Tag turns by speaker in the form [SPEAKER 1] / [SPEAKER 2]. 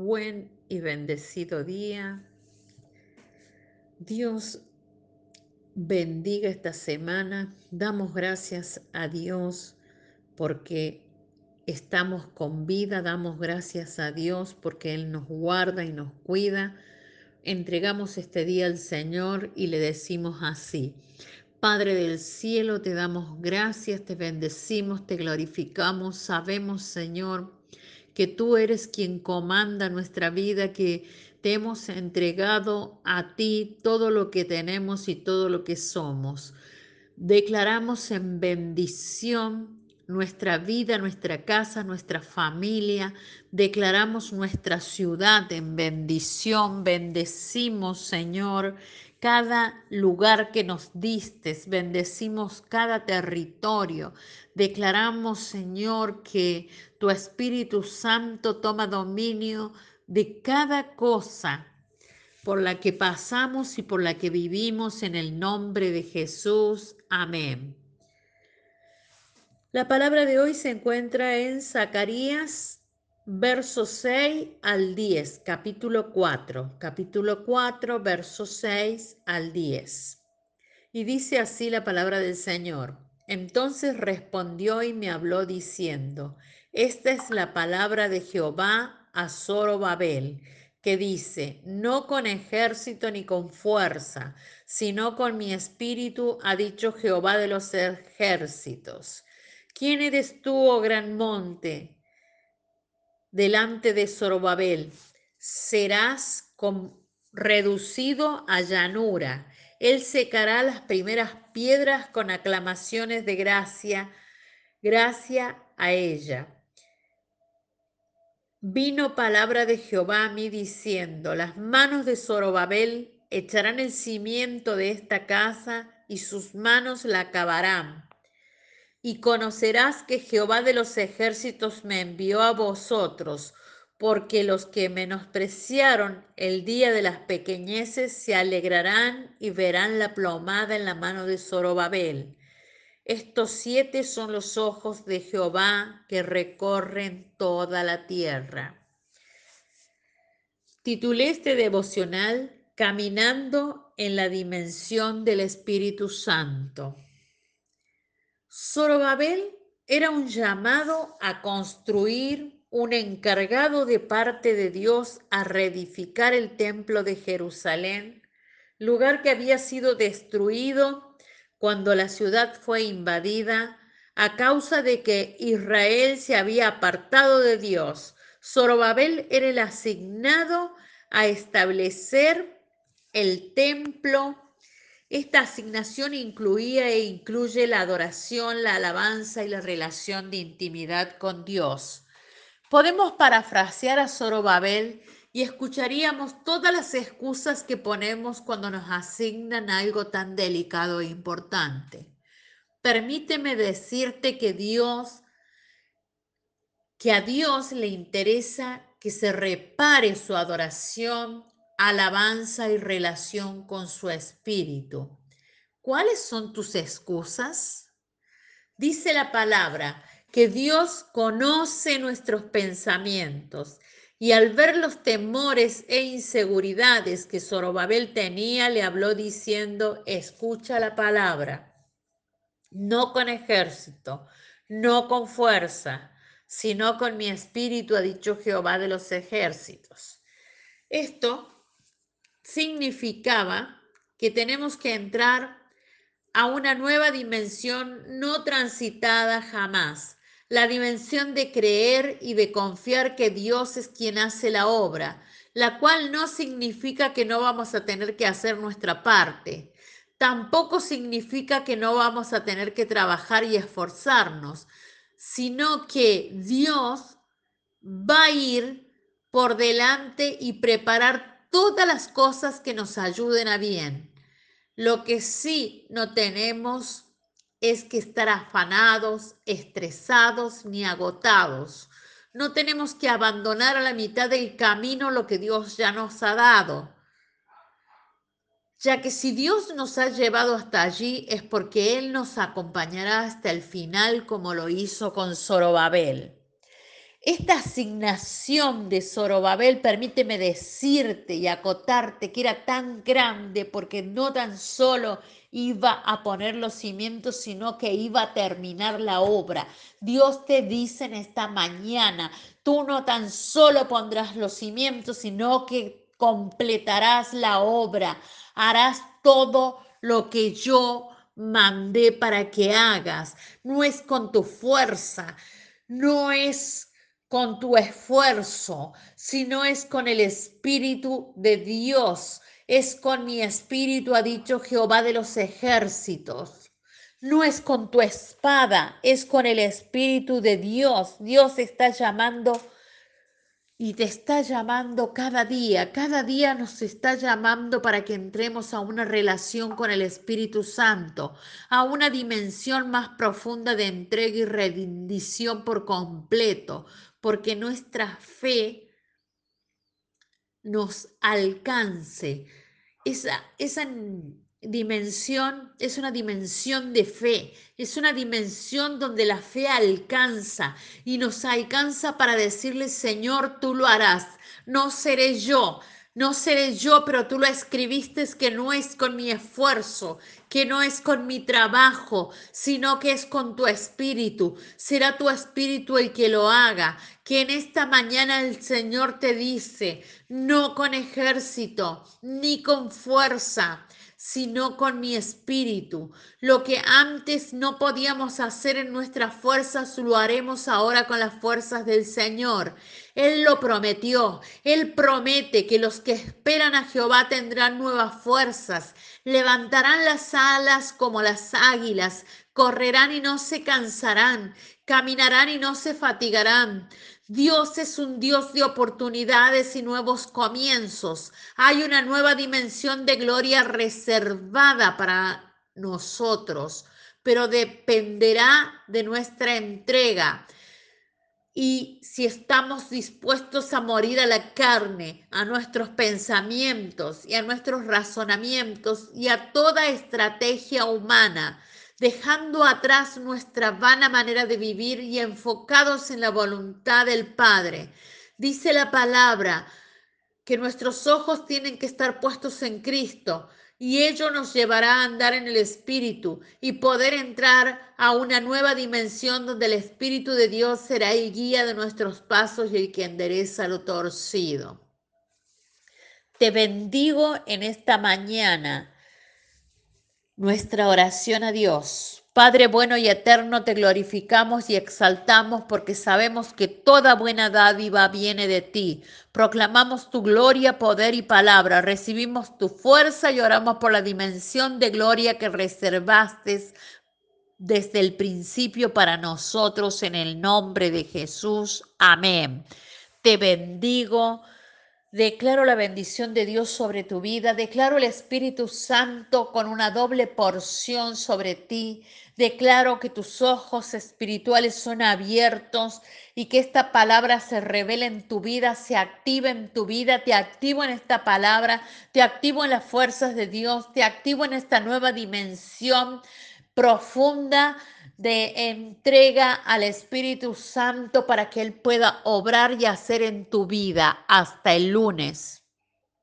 [SPEAKER 1] buen y bendecido día. Dios bendiga esta semana. Damos gracias a Dios porque estamos con vida. Damos gracias a Dios porque Él nos guarda y nos cuida. Entregamos este día al Señor y le decimos así. Padre del cielo, te damos gracias, te bendecimos, te glorificamos. Sabemos, Señor, que tú eres quien comanda nuestra vida, que te hemos entregado a ti todo lo que tenemos y todo lo que somos. Declaramos en bendición nuestra vida, nuestra casa, nuestra familia. Declaramos nuestra ciudad en bendición. Bendecimos, Señor, cada lugar que nos distes, bendecimos cada territorio. Declaramos, Señor, que tu Espíritu Santo toma dominio de cada cosa por la que pasamos y por la que vivimos en el nombre de Jesús. Amén. La palabra de hoy se encuentra en Zacarías verso 6 al 10, capítulo 4, capítulo 4, verso 6 al 10. Y dice así la palabra del Señor. Entonces respondió y me habló diciendo, esta es la palabra de Jehová a Zorobabel, que dice, no con ejército ni con fuerza, sino con mi espíritu, ha dicho Jehová de los ejércitos. ¿Quién eres tú, oh gran monte? Delante de Zorobabel, serás reducido a llanura. Él secará las primeras piedras con aclamaciones de gracia, gracia a ella. Vino palabra de Jehová a mí diciendo, las manos de Zorobabel echarán el cimiento de esta casa y sus manos la acabarán y conocerás que Jehová de los ejércitos me envió a vosotros, porque los que menospreciaron el día de las pequeñeces se alegrarán y verán la plomada en la mano de Zorobabel. Estos siete son los ojos de Jehová que recorren toda la tierra. Titulé este devocional Caminando en la dimensión del Espíritu Santo. Zorobabel era un llamado a construir, un encargado de parte de Dios a reedificar el templo de Jerusalén, lugar que había sido destruido cuando la ciudad fue invadida a causa de que Israel se había apartado de Dios. Zorobabel era el asignado a establecer el templo esta asignación incluía e incluye la adoración, la alabanza y la relación de intimidad con Dios. Podemos parafrasear a Zorobabel y escucharíamos todas las excusas que ponemos cuando nos asignan algo tan delicado e importante. Permíteme decirte que Dios, que a Dios le interesa que se repare su adoración, alabanza y relación con su espíritu. ¿Cuáles son tus excusas? Dice la palabra que Dios conoce nuestros pensamientos y al ver los temores e inseguridades que Zorobabel tenía, le habló diciendo, escucha la palabra, no con ejército, no con fuerza, sino con mi espíritu, ha dicho Jehová de los ejércitos. Esto significaba que tenemos que entrar a una nueva dimensión no transitada jamás, la dimensión de creer y de confiar que Dios es quien hace la obra, la cual no significa que no vamos a tener que hacer nuestra parte, tampoco significa que no vamos a tener que trabajar y esforzarnos, sino que Dios va a ir por delante y preparar todas las cosas que nos ayuden a bien. Lo que sí no tenemos es que estar afanados, estresados ni agotados. No tenemos que abandonar a la mitad del camino lo que Dios ya nos ha dado. Ya que si Dios nos ha llevado hasta allí es porque Él nos acompañará hasta el final como lo hizo con Zorobabel. Esta asignación de Zorobabel, permíteme decirte y acotarte que era tan grande porque no tan solo iba a poner los cimientos, sino que iba a terminar la obra. Dios te dice en esta mañana, tú no tan solo pondrás los cimientos, sino que completarás la obra, harás todo lo que yo mandé para que hagas. No es con tu fuerza, no es con tu esfuerzo, sino es con el Espíritu de Dios. Es con mi espíritu, ha dicho Jehová de los ejércitos. No es con tu espada, es con el Espíritu de Dios. Dios está llamando y te está llamando cada día, cada día nos está llamando para que entremos a una relación con el Espíritu Santo, a una dimensión más profunda de entrega y rendición por completo, porque nuestra fe nos alcance. Esa, esa dimensión es una dimensión de fe, es una dimensión donde la fe alcanza y nos alcanza para decirle, Señor, tú lo harás, no seré yo, no seré yo, pero tú lo escribiste que no es con mi esfuerzo, que no es con mi trabajo, sino que es con tu espíritu. Será tu espíritu el que lo haga. Que en esta mañana el Señor te dice, no con ejército, ni con fuerza, sino con mi espíritu. Lo que antes no podíamos hacer en nuestras fuerzas, lo haremos ahora con las fuerzas del Señor. Él lo prometió. Él promete que los que esperan a Jehová tendrán nuevas fuerzas, levantarán las alas como las águilas, correrán y no se cansarán, caminarán y no se fatigarán. Dios es un Dios de oportunidades y nuevos comienzos. Hay una nueva dimensión de gloria reservada para nosotros, pero dependerá de nuestra entrega. Y si estamos dispuestos a morir a la carne, a nuestros pensamientos y a nuestros razonamientos y a toda estrategia humana, dejando atrás nuestra vana manera de vivir y enfocados en la voluntad del Padre. Dice la palabra que nuestros ojos tienen que estar puestos en Cristo y ello nos llevará a andar en el Espíritu y poder entrar a una nueva dimensión donde el Espíritu de Dios será el guía de nuestros pasos y el que endereza lo torcido. Te bendigo en esta mañana nuestra oración a Dios. Padre bueno y eterno, te glorificamos y exaltamos porque sabemos que toda buena dádiva viene de ti. Proclamamos tu gloria, poder y palabra. Recibimos tu fuerza y oramos por la dimensión de gloria que reservaste desde el principio para nosotros en el nombre de Jesús. Amén. Te bendigo Declaro la bendición de Dios sobre tu vida. Declaro el Espíritu Santo con una doble porción sobre ti. Declaro que tus ojos espirituales son abiertos y que esta palabra se revele en tu vida, se active en tu vida. Te activo en esta palabra, te activo en las fuerzas de Dios, te activo en esta nueva dimensión profunda de entrega al Espíritu Santo para que Él pueda obrar y hacer en tu vida hasta el lunes.